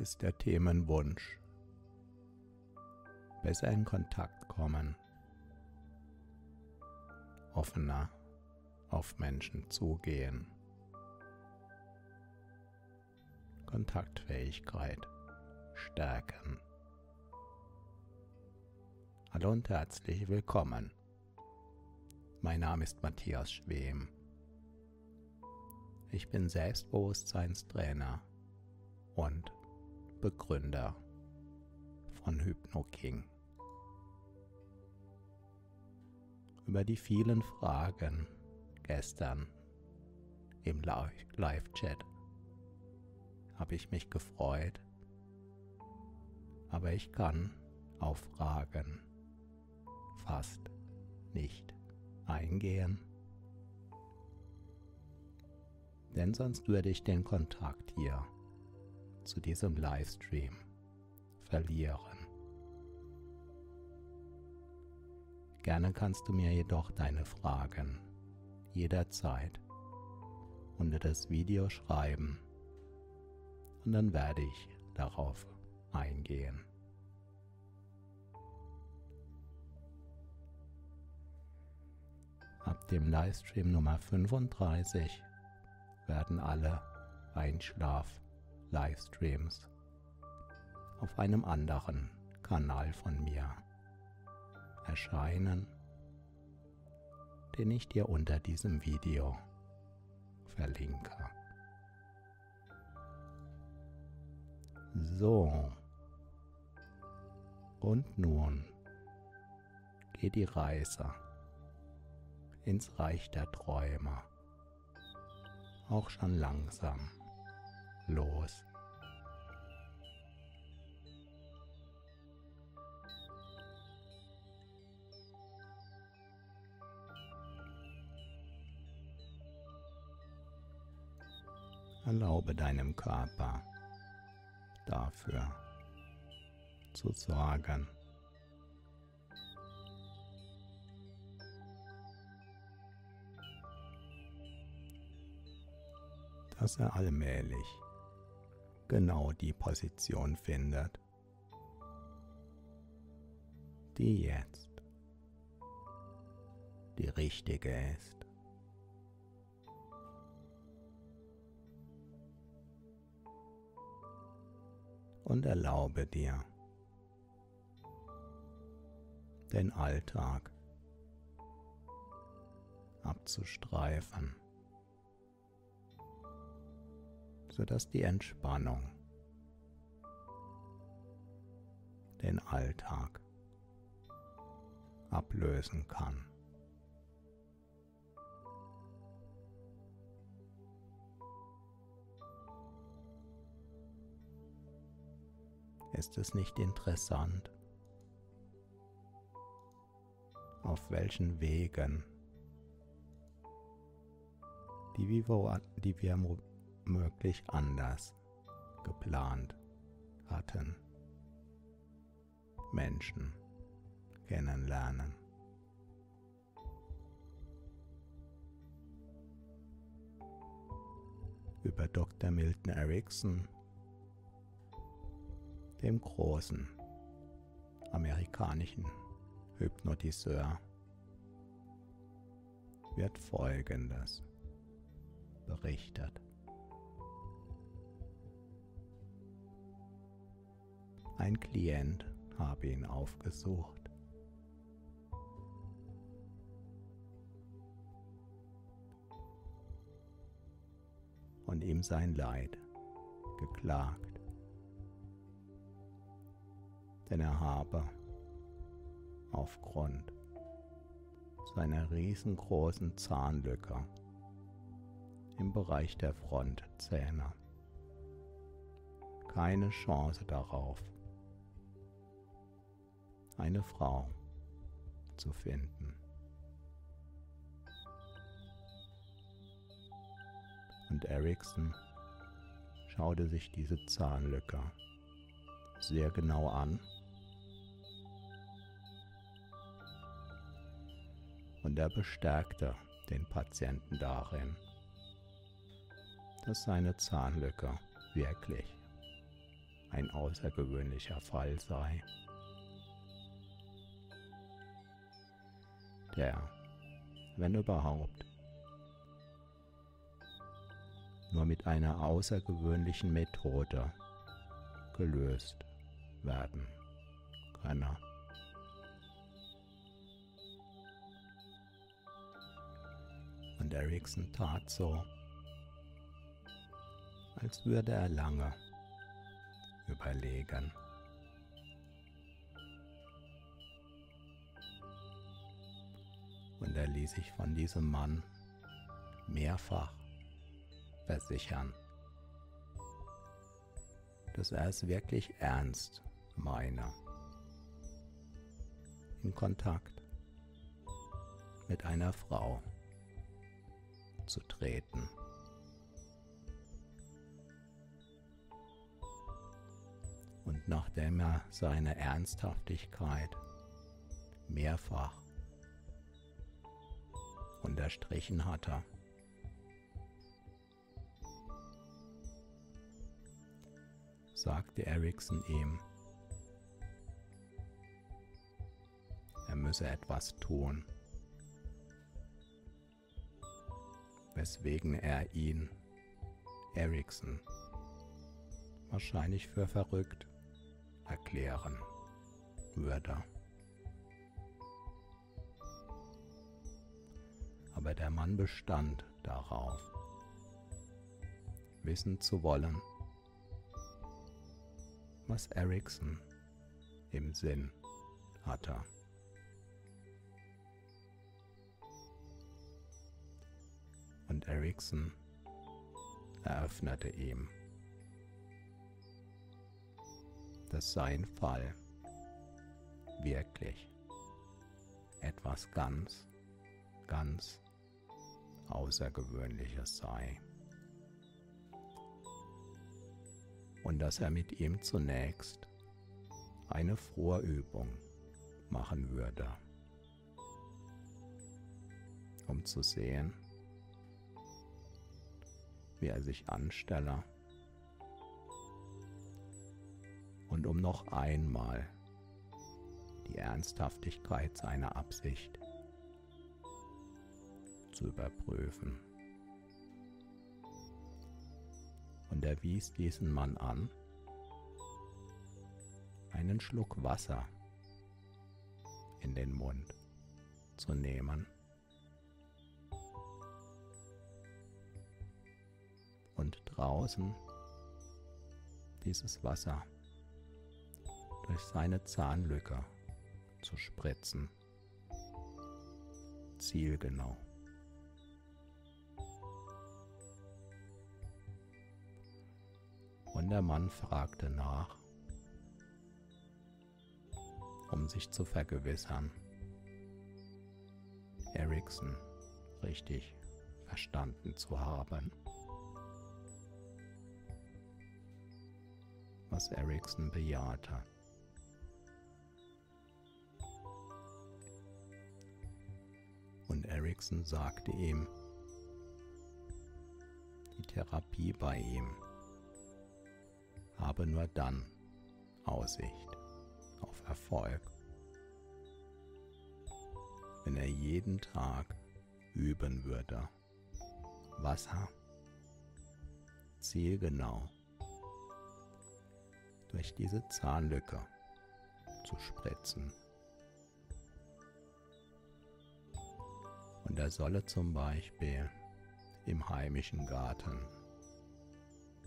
Ist der Themenwunsch. Besser in Kontakt kommen. Offener auf Menschen zugehen. Kontaktfähigkeit stärken. Hallo und herzlich willkommen. Mein Name ist Matthias Schwem. Ich bin Selbstbewusstseinstrainer und Begründer von HypnoKing. Über die vielen Fragen gestern im Live-Chat habe ich mich gefreut, aber ich kann auf Fragen fast nicht eingehen, denn sonst würde ich den Kontakt hier zu diesem Livestream verlieren. Gerne kannst du mir jedoch deine Fragen jederzeit unter das Video schreiben und dann werde ich darauf eingehen. Ab dem Livestream Nummer 35 werden alle Einschlaf- Livestreams auf einem anderen Kanal von mir erscheinen, den ich dir unter diesem Video verlinke. So, und nun geht die Reise ins Reich der Träume. Auch schon langsam los. Erlaube deinem Körper dafür zu sorgen. dass er allmählich genau die Position findet, die jetzt die richtige ist. Und erlaube dir, den Alltag abzustreifen. Sodass die Entspannung den Alltag ablösen kann. Ist es nicht interessant, auf welchen Wegen, die wir, die möglich anders geplant hatten, Menschen kennenlernen. Über Dr. Milton Erickson, dem großen amerikanischen Hypnotiseur, wird Folgendes berichtet. Ein Klient habe ihn aufgesucht. Und ihm sein Leid geklagt. Denn er habe aufgrund seiner riesengroßen Zahnlücke im Bereich der Frontzähne keine Chance darauf, eine Frau zu finden. Und Ericsson schaute sich diese Zahnlücke sehr genau an und er bestärkte den Patienten darin, dass seine Zahnlücke wirklich ein außergewöhnlicher Fall sei. Der, wenn überhaupt, nur mit einer außergewöhnlichen Methode gelöst werden könne. Und Ericsson tat so, als würde er lange überlegen. Und er ließ sich von diesem Mann mehrfach versichern, dass er es wirklich ernst meine, in Kontakt mit einer Frau zu treten. Und nachdem er seine Ernsthaftigkeit mehrfach unterstrichen hatte. sagte Ericsson ihm, er müsse etwas tun, weswegen er ihn, Ericsson, wahrscheinlich für verrückt erklären würde. Aber der Mann bestand darauf, wissen zu wollen, was Ericsson im Sinn hatte. Und Ericsson eröffnete ihm, dass sein Fall wirklich etwas ganz, ganz Außergewöhnliches sei. Und dass er mit ihm zunächst eine Vorübung machen würde, um zu sehen, wie er sich anstelle und um noch einmal die Ernsthaftigkeit seiner Absicht zu überprüfen. Und er wies diesen Mann an, einen Schluck Wasser in den Mund zu nehmen und draußen dieses Wasser durch seine Zahnlücke zu spritzen. Zielgenau. Und der Mann fragte nach, um sich zu vergewissern, Ericsson richtig verstanden zu haben. Was Ericsson bejahte. Und Ericsson sagte ihm, die Therapie bei ihm habe nur dann Aussicht auf Erfolg, wenn er jeden Tag üben würde, Wasser. Zielgenau. Durch diese Zahnlücke zu spritzen. Und er solle zum Beispiel im heimischen Garten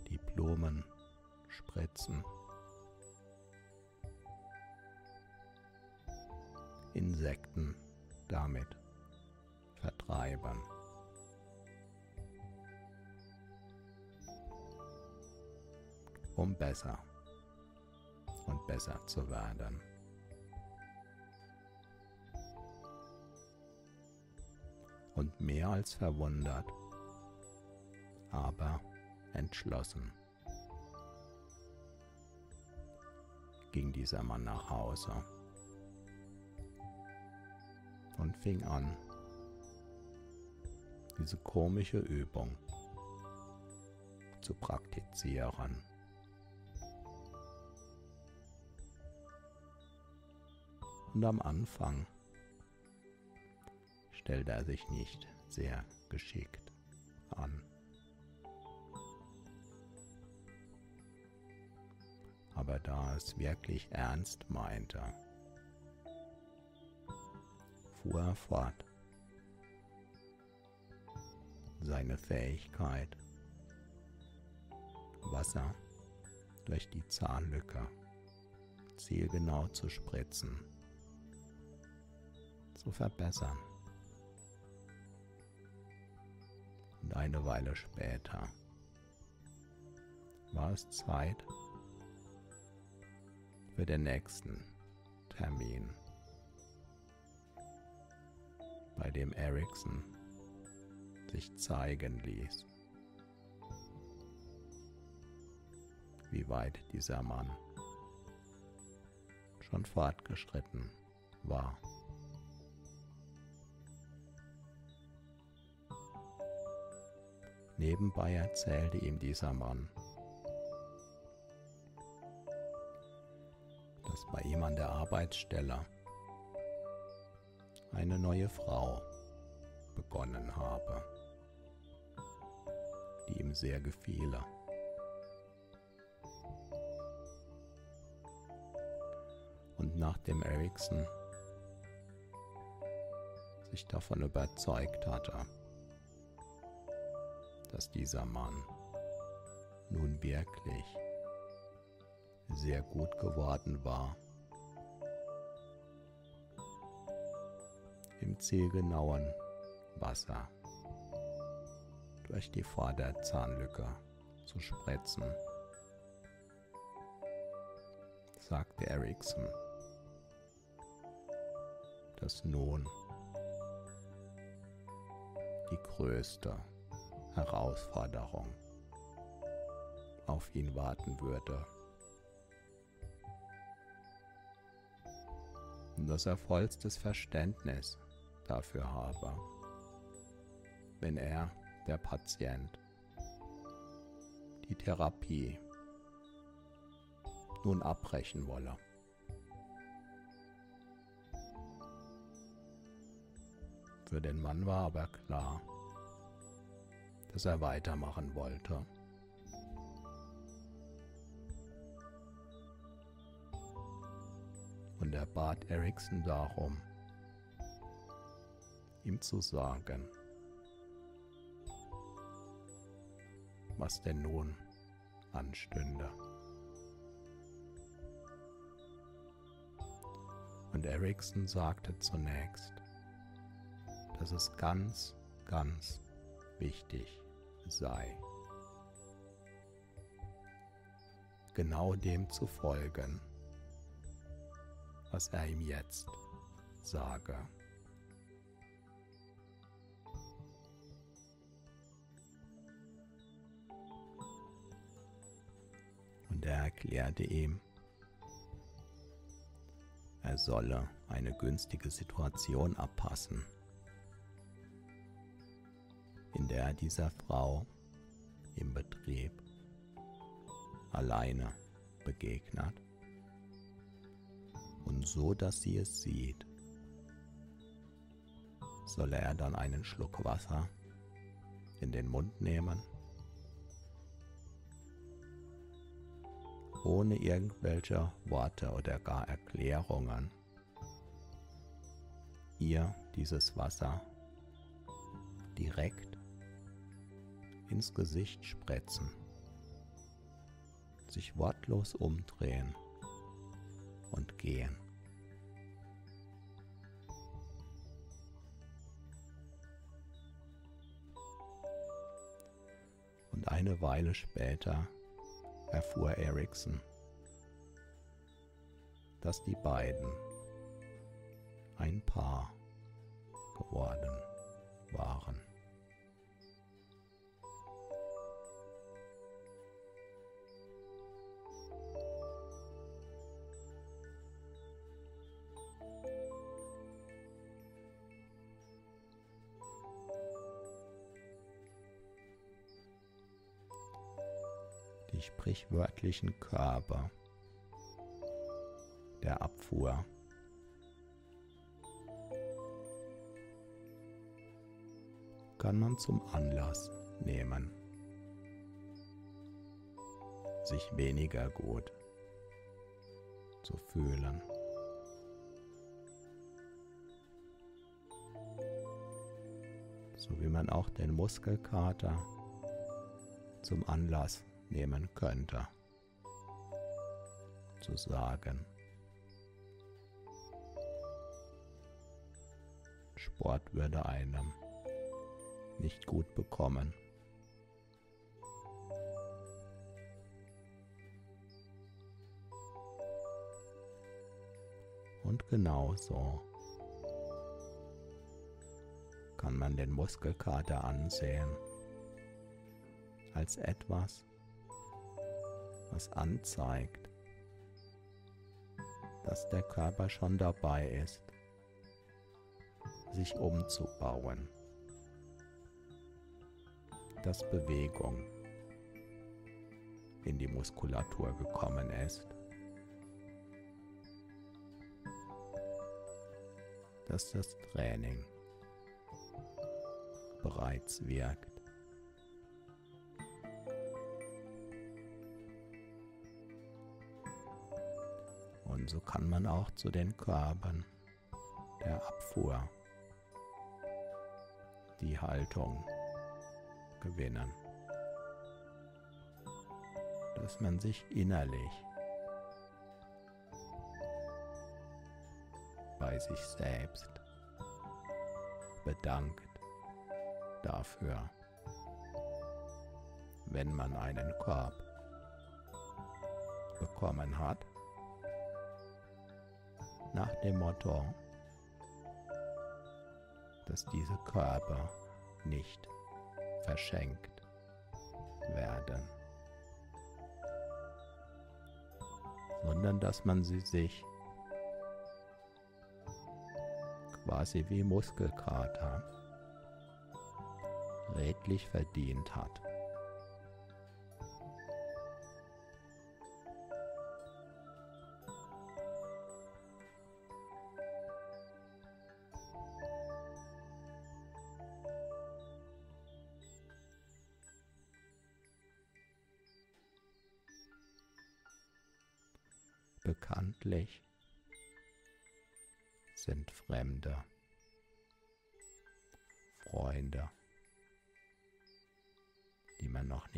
die Blumen spritzen. Insekten damit vertreiben. Um besser und besser zu werden. Und mehr als verwundert, aber entschlossen ging dieser Mann nach Hause und fing an, diese komische Übung zu praktizieren. Und am Anfang stellte er sich nicht sehr geschickt an. Aber da es wirklich ernst meinte, fuhr er fort. Seine Fähigkeit, Wasser durch die Zahnlücke zielgenau zu spritzen, zu verbessern. Und eine Weile später war es Zeit für den nächsten Termin bei dem Ericsson sich zeigen ließ, wie weit dieser Mann schon fortgeschritten war. Nebenbei erzählte ihm dieser Mann, dass bei ihm an der Arbeitsstelle eine neue Frau begonnen habe, die ihm sehr gefiele. Und nachdem Ericsson sich davon überzeugt hatte, dass dieser Mann nun wirklich sehr gut geworden war, im zielgenauen Wasser durch die Vorderzahnlücke zu spritzen, sagte Ericsson, dass nun die größte Herausforderung auf ihn warten würde. Dass er vollstes Verständnis dafür habe, wenn er, der Patient, die Therapie nun abbrechen wolle. Für den Mann war aber klar, dass er weitermachen wollte. Und er bat Ericsson darum, ihm zu sagen, was denn nun anstünde. Und Ericsson sagte zunächst, dass es ganz, ganz wichtig sei, genau dem zu folgen, was er ihm jetzt sage. Und er erklärte ihm, er solle eine günstige Situation abpassen, in der er dieser Frau im Betrieb alleine begegnet und so, dass sie es sieht, solle er dann einen Schluck Wasser in den Mund nehmen, ohne irgendwelche Worte oder gar Erklärungen, ihr dieses Wasser direkt ins Gesicht spritzen, sich wortlos umdrehen und gehen. Und eine Weile später erfuhr Ericsson, dass die beiden ein Paar geworden waren. Sprichwörtlichen Körper der Abfuhr. kann man zum Anlass nehmen, sich weniger gut zu fühlen. So wie man auch den Muskelkater zum Anlass nehmen könnte. Zu sagen, Sport würde einem nicht gut bekommen. Und genauso kann man den Muskelkater ansehen als etwas, was anzeigt, dass der Körper schon dabei ist, sich umzubauen, dass Bewegung in die Muskulatur gekommen ist, dass das Training bereits wirkt. Und so kann man auch zu den Körpern der Abfuhr die Haltung gewinnen, dass man sich innerlich bei sich selbst bedankt dafür, wenn man einen Korb bekommen hat nach dem Motto, dass diese Körper nicht verschenkt werden, sondern dass man sie sich quasi wie Muskelkater redlich verdient hat.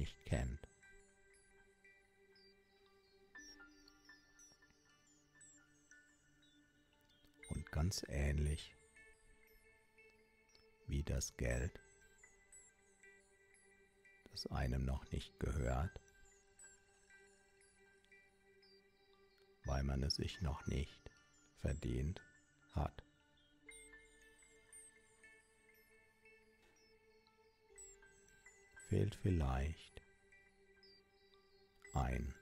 Nicht kennt. Und ganz ähnlich wie das Geld, das einem noch nicht gehört, weil man es sich noch nicht verdient hat. Fehlt vielleicht ein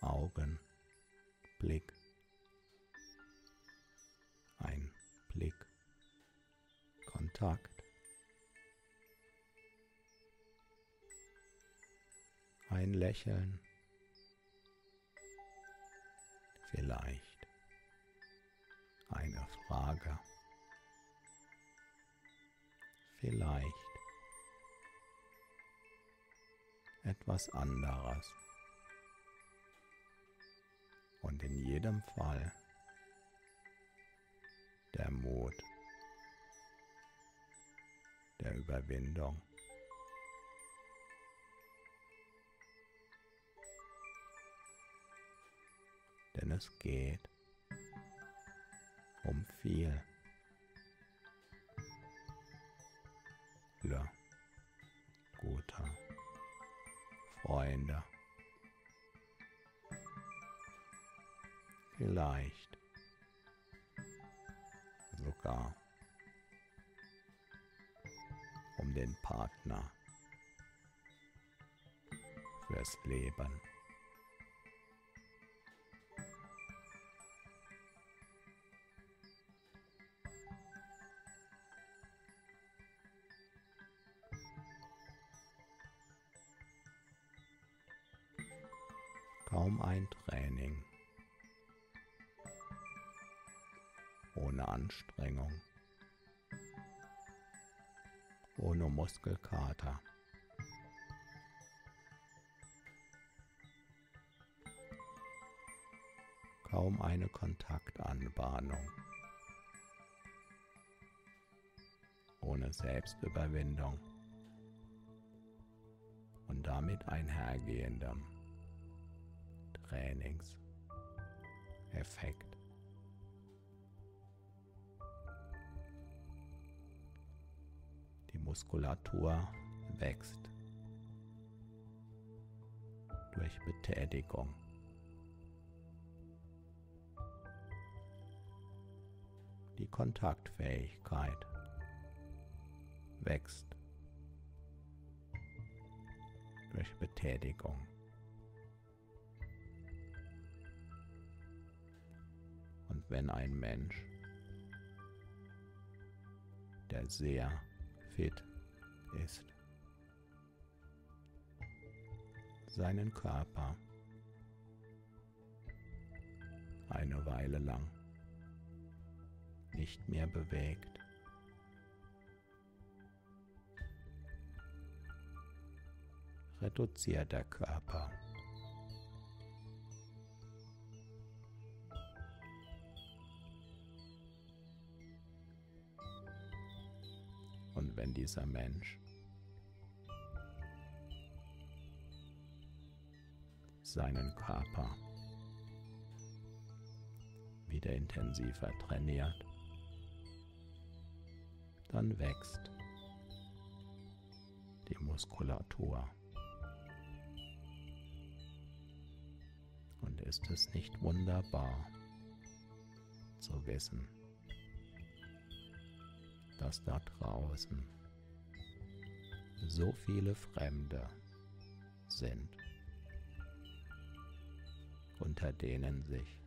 Augenblick, ein Blick, Kontakt. Ein Lächeln, vielleicht eine Frage, vielleicht etwas anderes. Und in jedem Fall der Mut der Überwindung. Denn es geht um viel. guter Freunde. Vielleicht sogar um den Partner fürs Leben. Kaum ein Training. Ohne Anstrengung, ohne Muskelkater. Kaum eine Kontaktanbahnung, ohne Selbstüberwindung. Und damit einhergehendem Trainingseffekt. Muskulatur wächst durch Betätigung. Die Kontaktfähigkeit wächst durch Betätigung. Wenn ein Mensch, der sehr fit ist, seinen Körper eine Weile lang nicht mehr bewegt. Reduziert der Körper wenn dieser Mensch seinen Körper wieder intensiver trainiert, dann wächst die Muskulatur. Und ist es nicht wunderbar zu wissen, dass da draußen. So viele Fremde sind, unter denen sich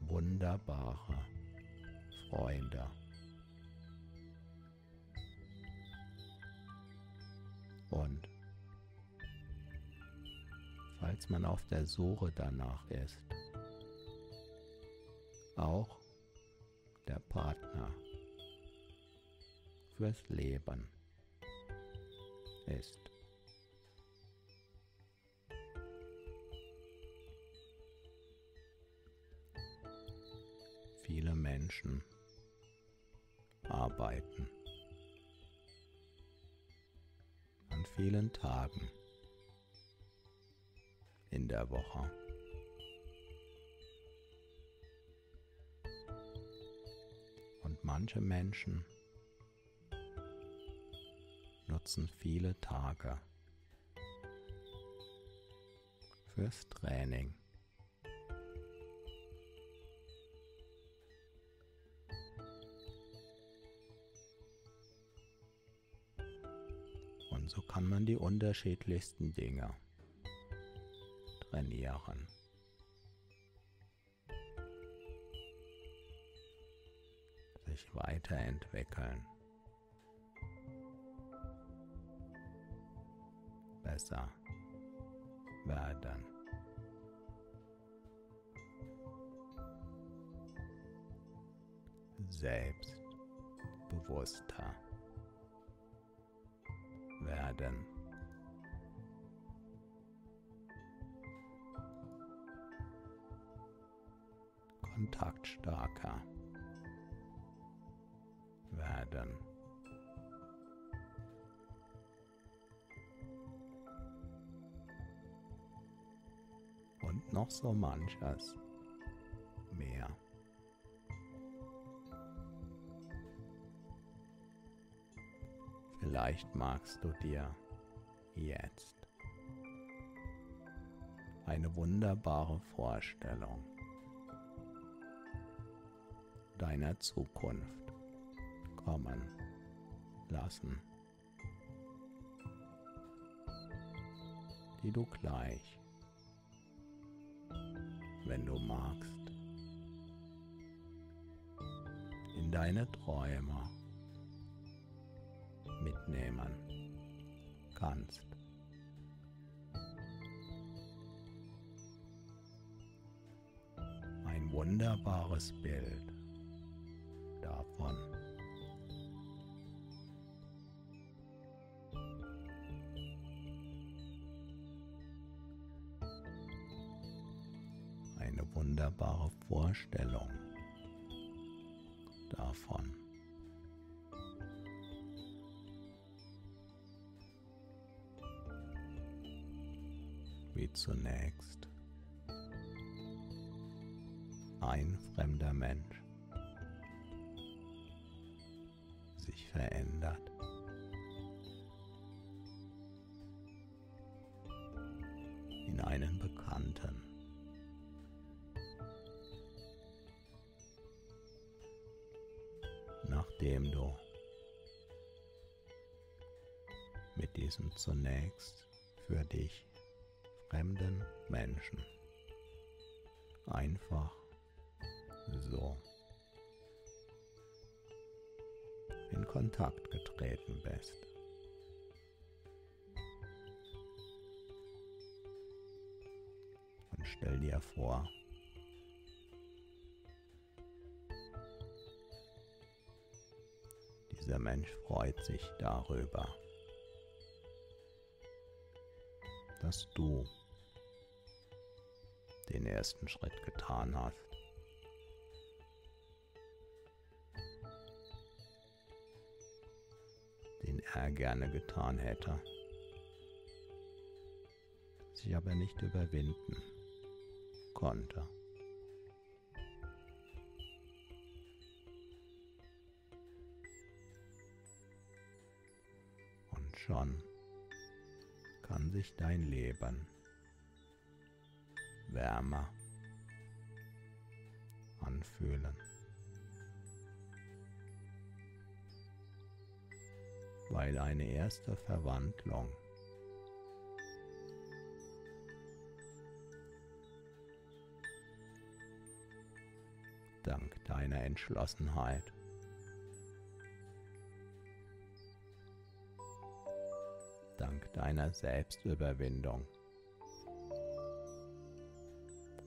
wunderbare Freunde und falls man auf der Suche danach ist, auch Partner fürs Leben ist. Viele Menschen arbeiten an vielen Tagen in der Woche. manche Menschen nutzen viele Tage fürs Training. Und so kann man die unterschiedlichsten Dinge trainieren. Sich weiterentwickeln. Besser werden. Selbstbewusster werden. Kontaktstarker werden. Und noch so manches mehr. Vielleicht magst du dir jetzt eine wunderbare Vorstellung deiner Zukunft kommen lassen, die du gleich, wenn du magst, in deine Träume mitnehmen kannst. Ein wunderbares Bild davon. Wunderbare Vorstellung davon. wie zunächst ein fremder Mensch sich verändert. In einen Bekannten. Diesem zunächst für dich fremden Menschen. Einfach so in Kontakt getreten bist. Und stell dir vor, dieser Mensch freut sich darüber, dass du den ersten Schritt getan hast. Den er gerne getan hätte, sich aber nicht überwinden konnte. Und schon sich dein Leben wärmer anfühlen. Weil eine erste Verwandlung dank deiner Entschlossenheit deiner Selbstüberwindung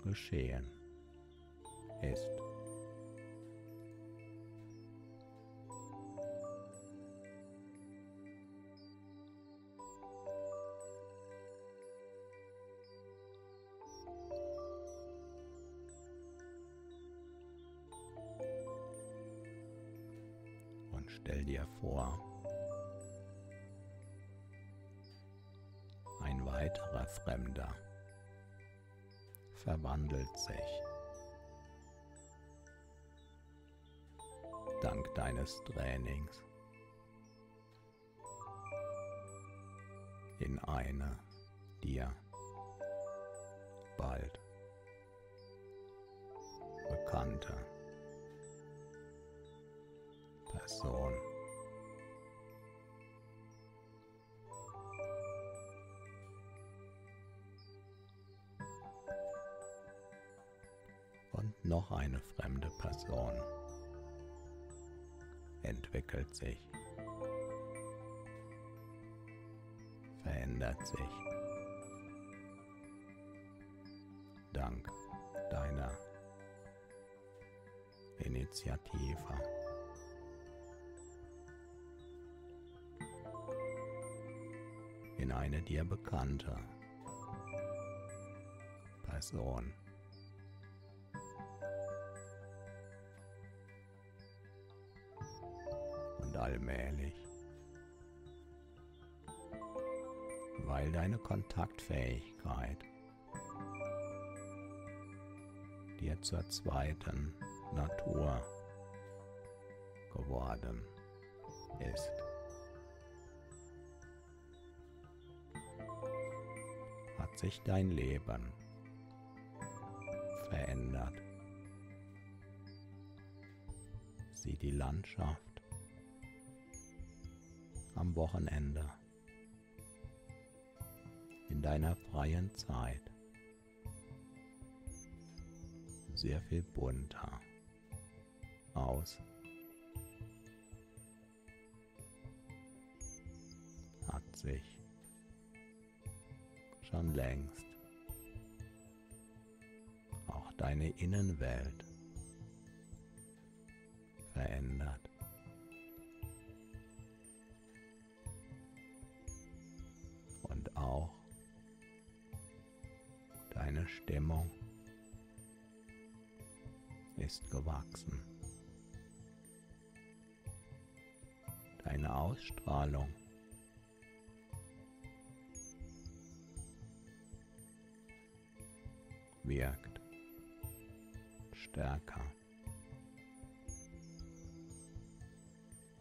geschehen ist. Verwandelt sich. Dank deines Trainings in eine dir bald bekannte Person. Noch eine fremde Person entwickelt sich, verändert sich dank deiner Initiative. In eine dir bekannte Person. Allmählich, weil deine Kontaktfähigkeit dir zur zweiten Natur geworden ist. Hat sich dein Leben verändert. Sieh die Landschaft am Wochenende. In deiner freien Zeit. Sehr viel bunter. Aus. Hat sich. Schon längst. Auch deine Innenwelt ist gewachsen. Deine Ausstrahlung wirkt stärker.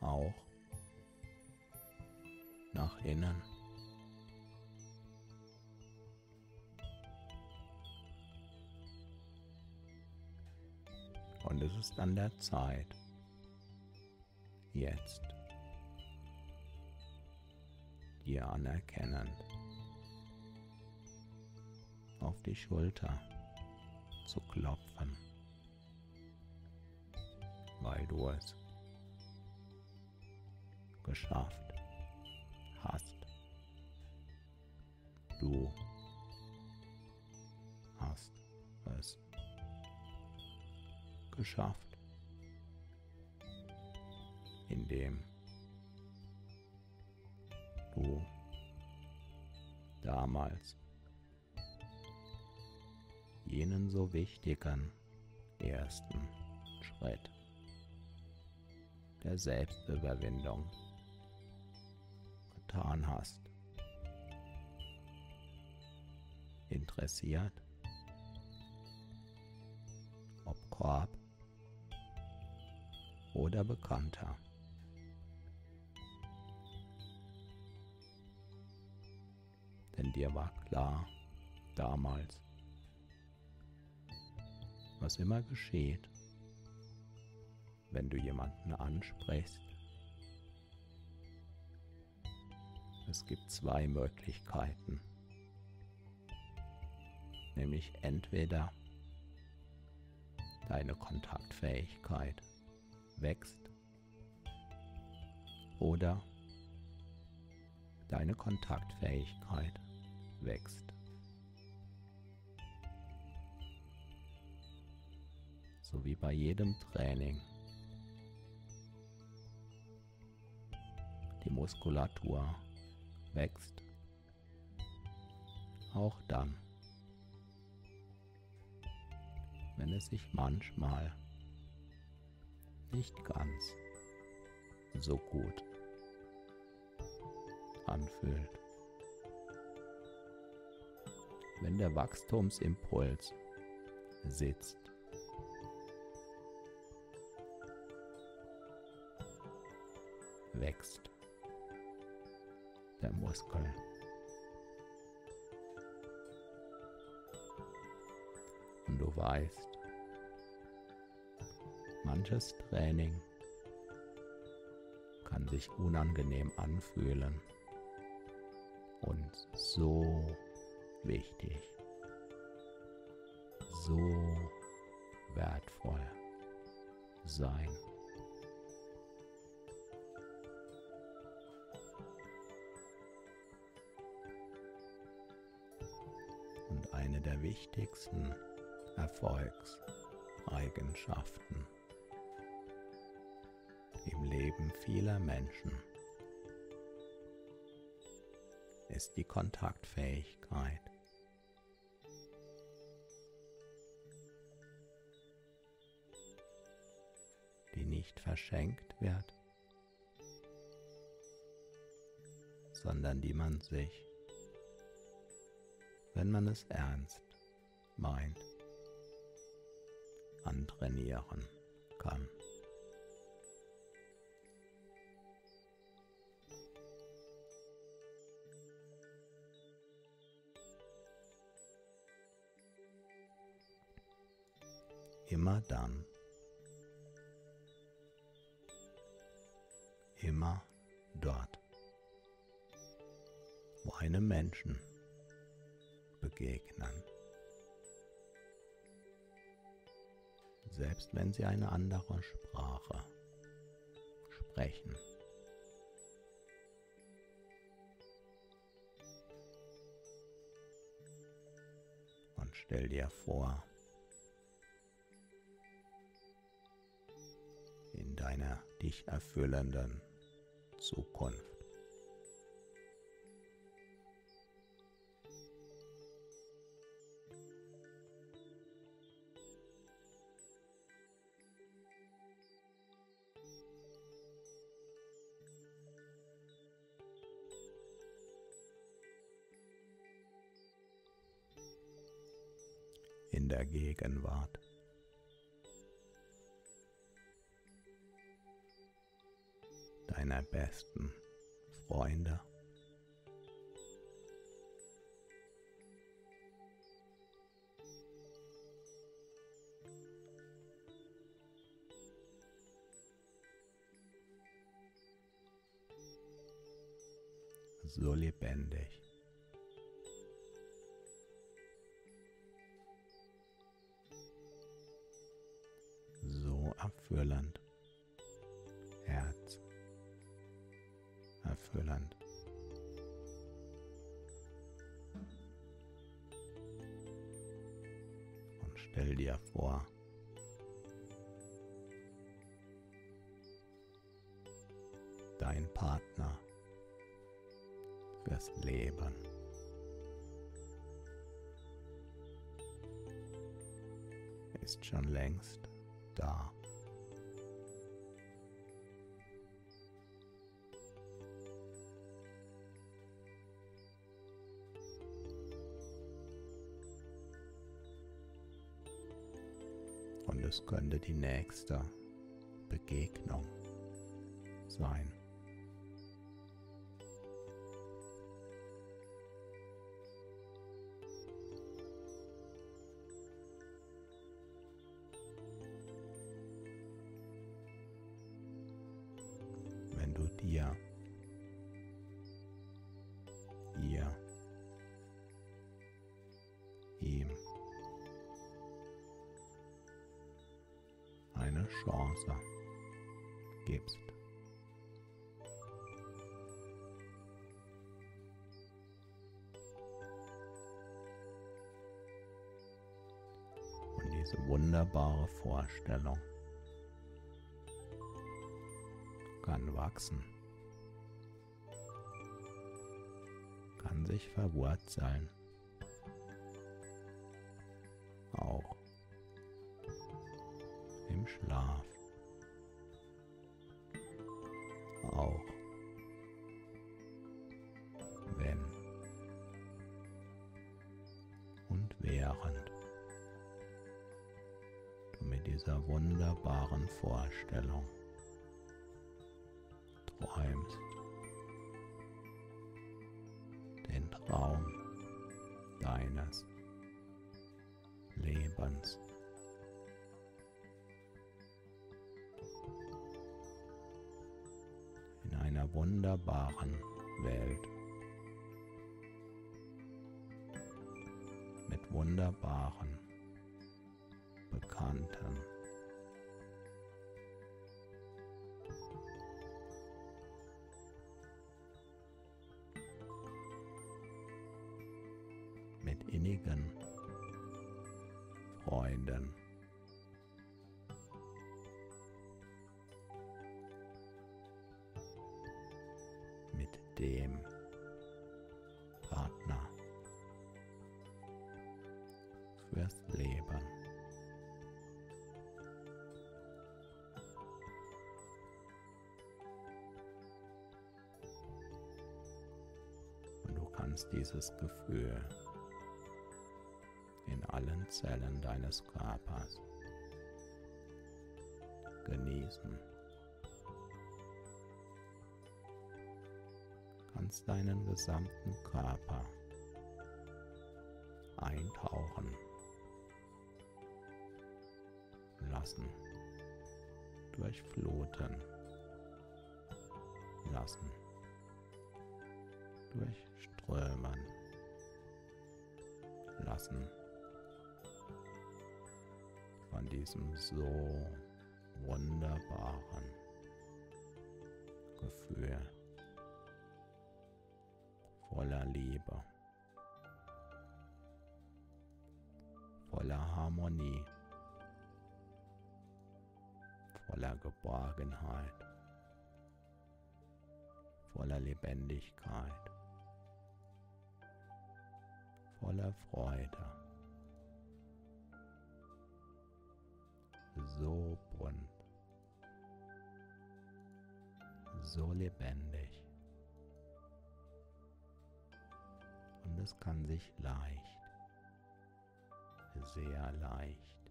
Auch nach innen. Ist an der Zeit, jetzt. Dir anerkennend auf die Schulter zu klopfen, weil du es geschafft hast. Du geschafft, indem du damals jenen so wichtigen ersten Schritt der Selbstüberwindung getan hast. Interessiert, ob Korb oder Bekannter. Denn dir war klar damals, was immer geschieht, wenn du jemanden ansprichst. Es gibt zwei Möglichkeiten, nämlich entweder deine Kontaktfähigkeit wächst oder deine Kontaktfähigkeit wächst. So wie bei jedem Training. Die Muskulatur wächst. Auch dann, wenn es sich manchmal nicht ganz so gut anfühlt. Wenn der Wachstumsimpuls sitzt, wächst der Muskel. Und du weißt, manches Training kann sich unangenehm anfühlen und so wichtig, so wertvoll sein. Und eine der wichtigsten Erfolgseigenschaften Leben vieler Menschen ist die Kontaktfähigkeit. die nicht verschenkt wird, sondern die man sich, wenn man es ernst meint, antrainieren kann. Dann, immer dort, wo einem Menschen begegnen. Selbst wenn sie eine andere Sprache sprechen. Und stell dir vor, deiner dich erfüllenden Zukunft. in der Gegenwart. Deiner besten Freunde. So lebendig. So erfüllend. Stell dir vor, dein Partner fürs Leben. ist schon längst da. Es könnte die nächste Begegnung sein. Chance gibst. Und diese wunderbare Vorstellung kann wachsen, kann sich verwurzeln. Auch Schlaf. Auch wenn und während du mit dieser wunderbaren Vorstellung träumst, den Traum deines Lebens. Wunderbaren Welt mit wunderbaren Bekannten. Dem Partner fürs Leben. Und du kannst dieses Gefühl in allen Zellen deines Körpers genießen. Kannst deinen gesamten Körper eintauchen lassen, durchfluten lassen, durchströmen lassen von diesem so wunderbaren Gefühl voller Liebe, voller Harmonie, voller Geborgenheit, voller Lebendigkeit, voller Freude. So bunt, so lebendig. Es kann sich leicht, sehr leicht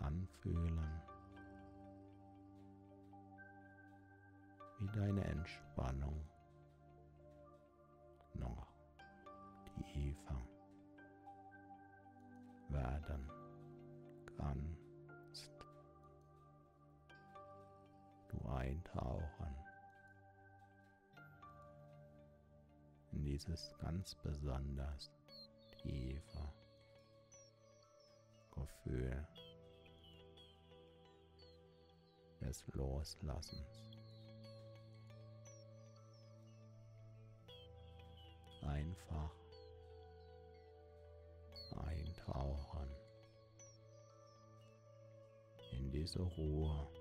anfühlen, wie deine Entspannung noch tiefer werden kannst. Du eintauchen dieses ganz besonders tiefe Gefühl des Loslassens. Einfach eintauchen in diese Ruhe.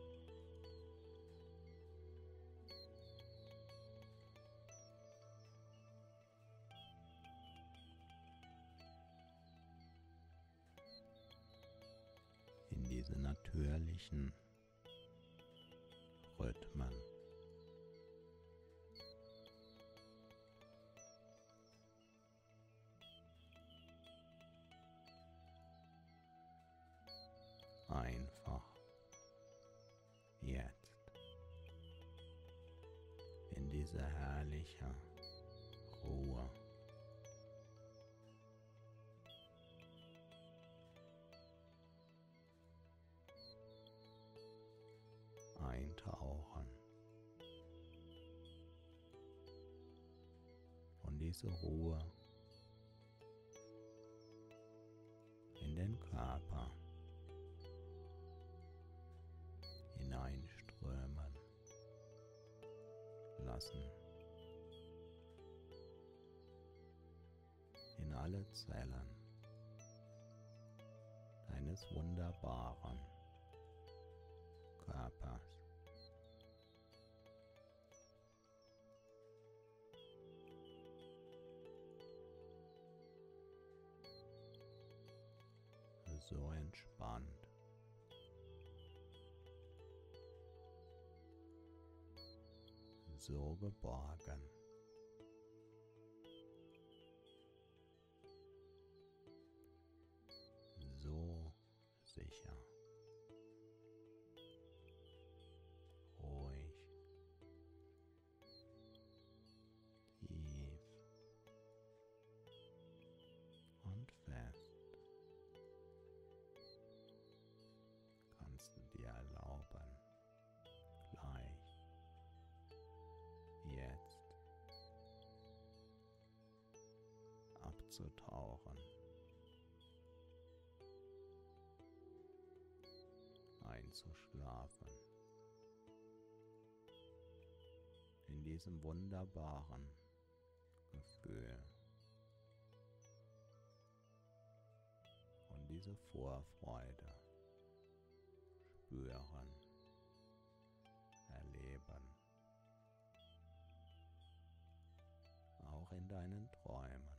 Natürlichen Rhythmen. Einfach jetzt in diese herrliche Ruhe. Diese Ruhe in den Körper hineinströmen lassen in alle Zellen deines wunderbaren Körpers. So entspannt. So geborgen. Abzutauchen einzuschlafen. In diesem wunderbaren Gefühl. Und diese Vorfreude spüren, erleben. Auch in deinen Träumen.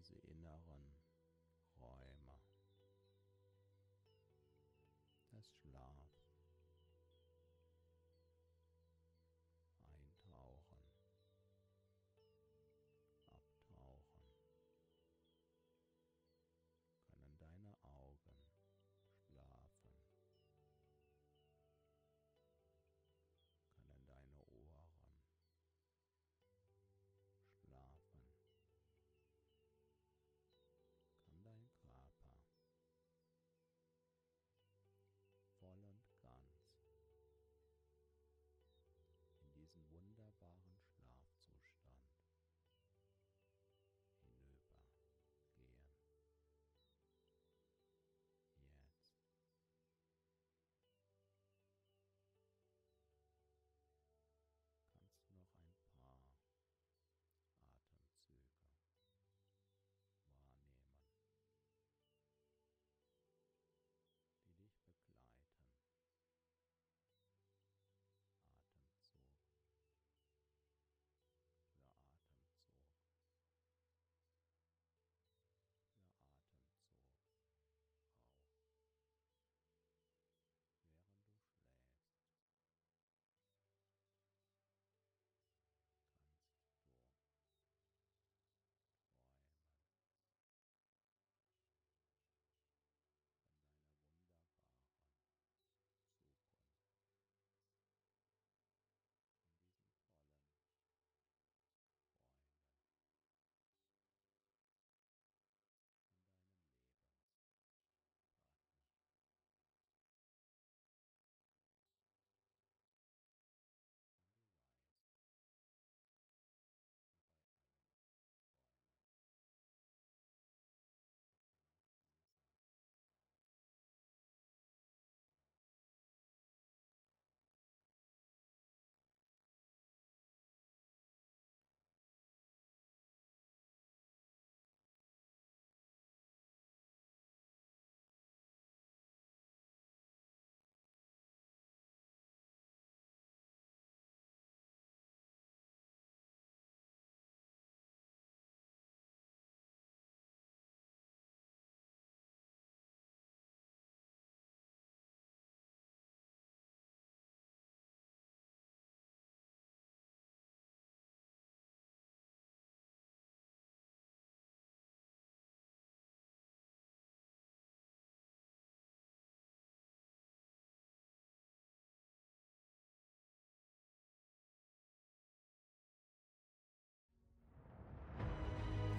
Diese inneren Räume. Des Schlafs